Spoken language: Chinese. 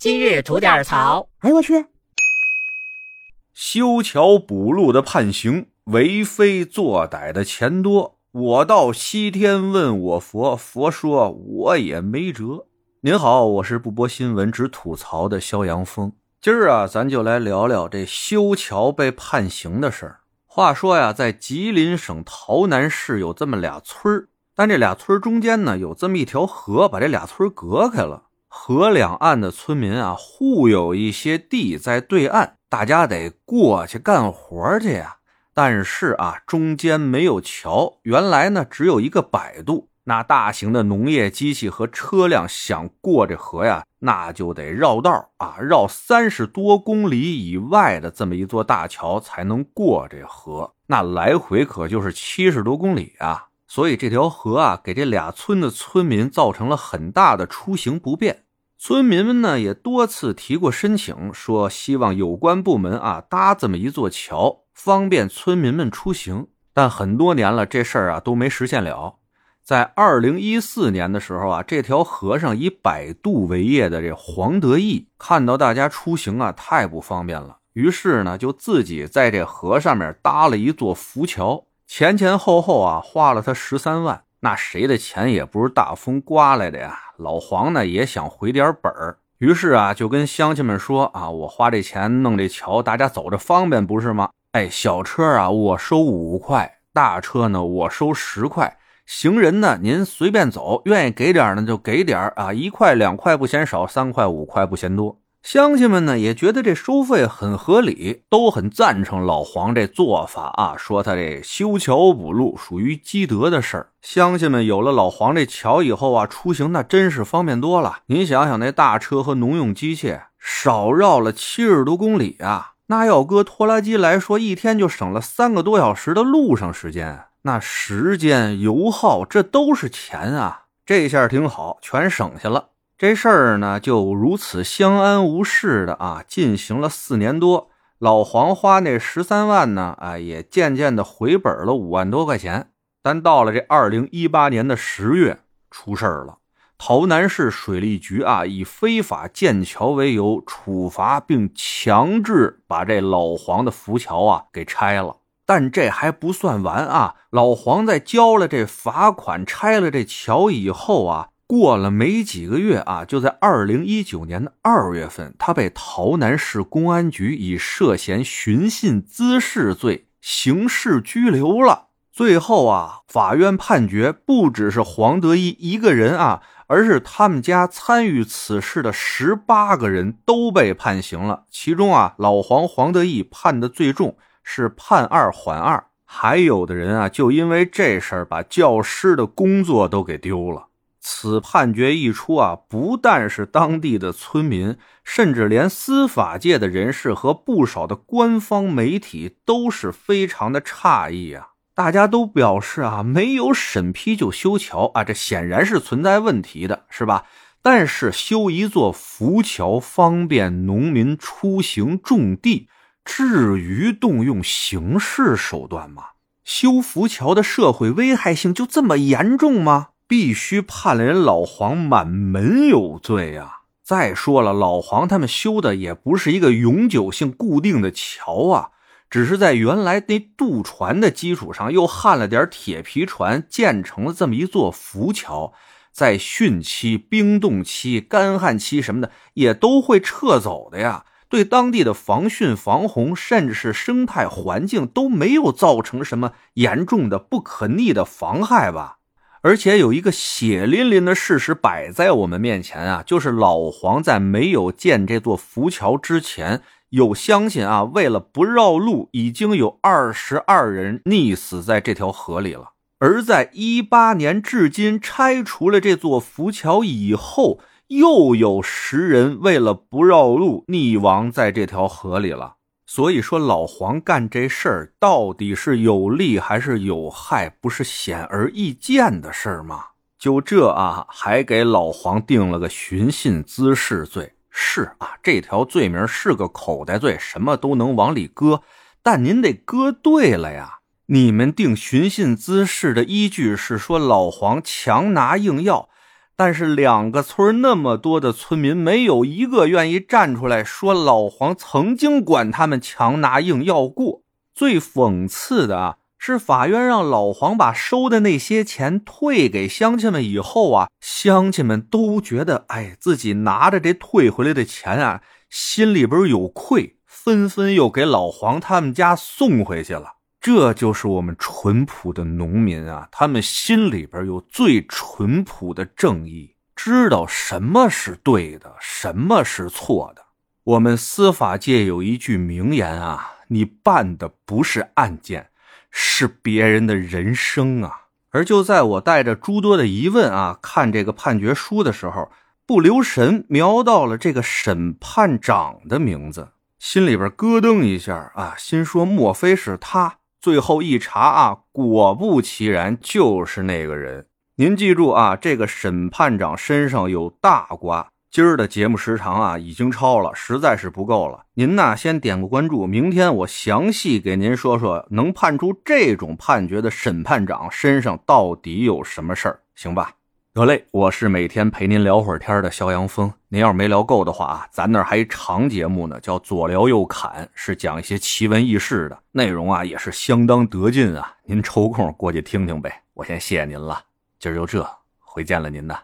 今日吐点槽。哎呦，我去！修桥补路的判刑，为非作歹的钱多。我到西天问我佛，佛说我也没辙。您好，我是不播新闻只吐槽的肖阳峰。今儿啊，咱就来聊聊这修桥被判刑的事儿。话说呀，在吉林省洮南市有这么俩村儿，但这俩村中间呢，有这么一条河，把这俩村隔开了。河两岸的村民啊，互有一些地在对岸，大家得过去干活去呀。但是啊，中间没有桥，原来呢，只有一个摆渡。那大型的农业机器和车辆想过这河呀，那就得绕道啊，绕三十多公里以外的这么一座大桥才能过这河。那来回可就是七十多公里啊。所以这条河啊，给这俩村的村民造成了很大的出行不便。村民们呢，也多次提过申请，说希望有关部门啊搭这么一座桥，方便村民们出行。但很多年了，这事儿啊都没实现了。在二零一四年的时候啊，这条河上以摆渡为业的这黄德义看到大家出行啊太不方便了，于是呢就自己在这河上面搭了一座浮桥。前前后后啊，花了他十三万。那谁的钱也不是大风刮来的呀？老黄呢也想回点本儿，于是啊，就跟乡亲们说啊：“我花这钱弄这桥，大家走着方便不是吗？哎，小车啊，我收五块；大车呢，我收十块；行人呢，您随便走，愿意给点呢就给点啊，一块两块不嫌少，三块五块不嫌多。”乡亲们呢也觉得这收费很合理，都很赞成老黄这做法啊，说他这修桥补路属于积德的事儿。乡亲们有了老黄这桥以后啊，出行那真是方便多了。您想想，那大车和农用机械少绕了七十多公里啊，那要搁拖拉机来说，一天就省了三个多小时的路上时间。那时间、油耗，这都是钱啊，这下挺好，全省下了。这事儿呢，就如此相安无事的啊，进行了四年多。老黄花那十三万呢，啊，也渐渐的回本了五万多块钱。但到了这二零一八年的十月，出事儿了。洮南市水利局啊，以非法建桥为由，处罚并强制把这老黄的浮桥啊给拆了。但这还不算完啊，老黄在交了这罚款、拆了这桥以后啊。过了没几个月啊，就在二零一九年的二月份，他被洮南市公安局以涉嫌寻衅滋事罪刑事拘留了。最后啊，法院判决不只是黄德一一个人啊，而是他们家参与此事的十八个人都被判刑了。其中啊，老黄黄德义判的最重，是判二缓二。还有的人啊，就因为这事儿把教师的工作都给丢了。此判决一出啊，不但是当地的村民，甚至连司法界的人士和不少的官方媒体都是非常的诧异啊！大家都表示啊，没有审批就修桥啊，这显然是存在问题的，是吧？但是修一座浮桥方便农民出行种地，至于动用刑事手段吗？修浮桥的社会危害性就这么严重吗？必须判了人老黄满门有罪呀！再说了，老黄他们修的也不是一个永久性固定的桥啊，只是在原来那渡船的基础上又焊了点铁皮船，建成了这么一座浮桥。在汛期、冰冻期、干旱期什么的，也都会撤走的呀。对当地的防汛防洪，甚至是生态环境都没有造成什么严重的不可逆的妨害吧？而且有一个血淋淋的事实摆在我们面前啊，就是老黄在没有建这座浮桥之前，有乡亲啊，为了不绕路，已经有二十二人溺死在这条河里了。而在一八年至今拆除了这座浮桥以后，又有十人为了不绕路溺亡在这条河里了。所以说，老黄干这事儿到底是有利还是有害，不是显而易见的事儿吗？就这啊，还给老黄定了个寻衅滋事罪。是啊，这条罪名是个口袋罪，什么都能往里搁。但您得搁对了呀。你们定寻衅滋事的依据是说老黄强拿硬要。但是两个村那么多的村民，没有一个愿意站出来说老黄曾经管他们强拿硬要过。最讽刺的啊，是法院让老黄把收的那些钱退给乡亲们以后啊，乡亲们都觉得，哎，自己拿着这退回来的钱啊，心里边有愧，纷纷又给老黄他们家送回去了。这就是我们淳朴的农民啊，他们心里边有最淳朴的正义，知道什么是对的，什么是错的。我们司法界有一句名言啊：“你办的不是案件，是别人的人生啊。”而就在我带着诸多的疑问啊看这个判决书的时候，不留神瞄到了这个审判长的名字，心里边咯噔一下啊，心说莫非是他？最后一查啊，果不其然，就是那个人。您记住啊，这个审判长身上有大瓜。今儿的节目时长啊，已经超了，实在是不够了。您呐，先点个关注，明天我详细给您说说，能判出这种判决的审判长身上到底有什么事儿，行吧？得嘞，我是每天陪您聊会儿天的肖阳峰。您要是没聊够的话啊，咱那儿还一长节目呢，叫左聊右侃，是讲一些奇闻异事的内容啊，也是相当得劲啊。您抽空过去听听呗。我先谢谢您了，今儿就这，回见了您呐。